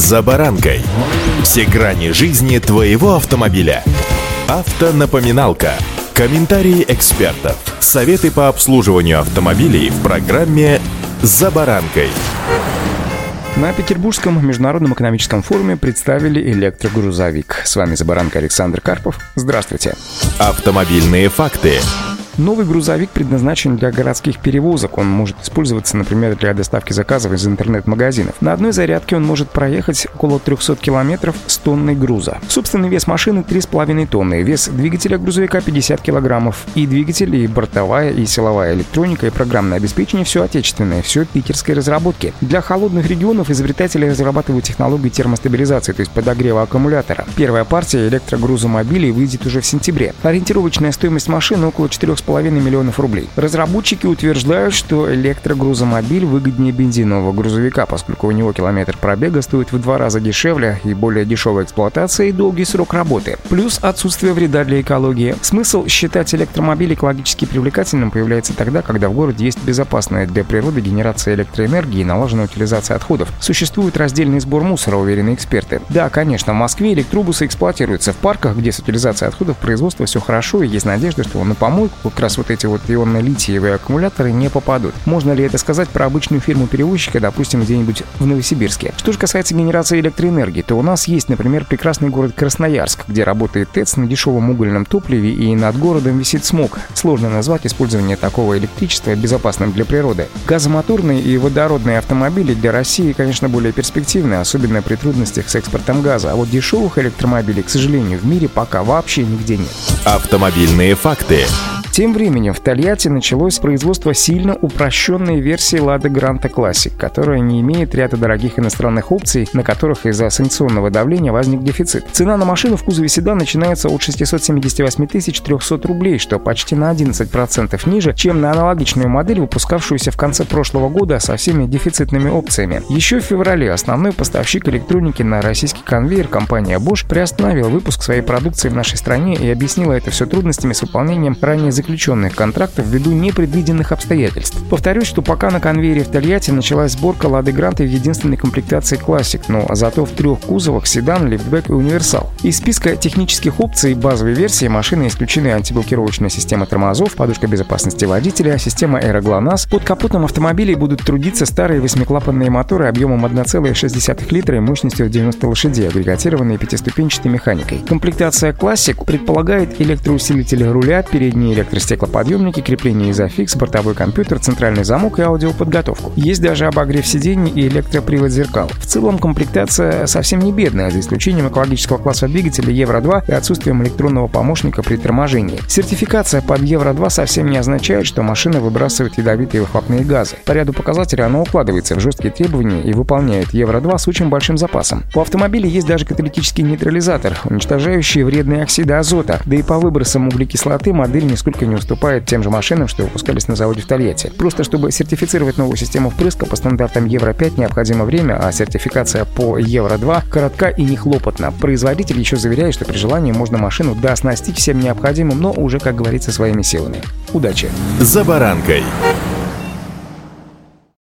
«За баранкой». Все грани жизни твоего автомобиля. Автонапоминалка. Комментарии экспертов. Советы по обслуживанию автомобилей в программе «За баранкой». На Петербургском международном экономическом форуме представили электрогрузовик. С вами «За баранкой» Александр Карпов. Здравствуйте. Автомобильные факты. Новый грузовик предназначен для городских перевозок. Он может использоваться, например, для доставки заказов из интернет-магазинов. На одной зарядке он может проехать около 300 километров с тонной груза. Собственный вес машины 3,5 тонны, вес двигателя грузовика 50 килограммов. И двигатель, и бортовая, и силовая электроника, и программное обеспечение все отечественное, все питерской разработки. Для холодных регионов изобретатели разрабатывают технологию термостабилизации, то есть подогрева аккумулятора. Первая партия электрогрузомобилей выйдет уже в сентябре. Ориентировочная стоимость машины около 4,5 2,5 миллионов рублей. Разработчики утверждают, что электрогрузомобиль выгоднее бензинового грузовика, поскольку у него километр пробега стоит в два раза дешевле и более дешевая эксплуатация и долгий срок работы. Плюс отсутствие вреда для экологии. Смысл считать электромобиль экологически привлекательным появляется тогда, когда в городе есть безопасная для природы генерация электроэнергии и налаженная утилизация отходов. Существует раздельный сбор мусора, уверены эксперты. Да, конечно, в Москве электробусы эксплуатируются в парках, где с утилизацией отходов производства все хорошо, и есть надежда, что на помойку как раз вот эти вот ионно-литиевые аккумуляторы не попадут. Можно ли это сказать про обычную фирму-перевозчика, допустим, где-нибудь в Новосибирске? Что же касается генерации электроэнергии, то у нас есть, например, прекрасный город Красноярск, где работает ТЭЦ на дешевом угольном топливе и над городом висит смог. Сложно назвать использование такого электричества безопасным для природы. Газомоторные и водородные автомобили для России, конечно, более перспективны, особенно при трудностях с экспортом газа. А вот дешевых электромобилей, к сожалению, в мире пока вообще нигде нет. Автомобильные факты. Тем временем в Тольятти началось производство сильно упрощенной версии Lada Granta Classic, которая не имеет ряда дорогих иностранных опций, на которых из-за санкционного давления возник дефицит. Цена на машину в кузове седан начинается от 678 300 рублей, что почти на 11% ниже, чем на аналогичную модель, выпускавшуюся в конце прошлого года со всеми дефицитными опциями. Еще в феврале основной поставщик электроники на российский конвейер, компания Bosch, приостановила выпуск своей продукции в нашей стране и объяснила это все трудностями с выполнением ранее заключенных контрактов ввиду непредвиденных обстоятельств. Повторюсь, что пока на конвейере в Тольятти началась сборка Лады Гранта в единственной комплектации Classic, но зато в трех кузовах седан, лифтбэк и универсал. Из списка технических опций базовой версии машины исключены антиблокировочная система тормозов, подушка безопасности водителя, система аэроглонасс. Под капотом автомобилей будут трудиться старые восьмиклапанные моторы объемом 1,6 литра и мощностью в 90 лошадей, агрегатированные пятиступенчатой механикой. Комплектация Classic предполагает электроусилитель руля, передний электро электростеклоподъемники, крепление изофикс, бортовой компьютер, центральный замок и аудиоподготовку. Есть даже обогрев сидений и электропривод зеркал. В целом комплектация совсем не бедная, за исключением экологического класса двигателя Евро-2 и отсутствием электронного помощника при торможении. Сертификация под Евро-2 совсем не означает, что машина выбрасывает ядовитые выхлопные газы. По ряду показателей она укладывается в жесткие требования и выполняет Евро-2 с очень большим запасом. У автомобиля есть даже каталитический нейтрализатор, уничтожающий вредные оксиды азота, да и по выбросам углекислоты модель нисколько нисколько не уступает тем же машинам, что выпускались на заводе в Тольятти. Просто чтобы сертифицировать новую систему впрыска по стандартам Евро-5 необходимо время, а сертификация по Евро-2 коротка и нехлопотна. Производитель еще заверяет, что при желании можно машину дооснастить всем необходимым, но уже, как говорится, своими силами. Удачи! За баранкой!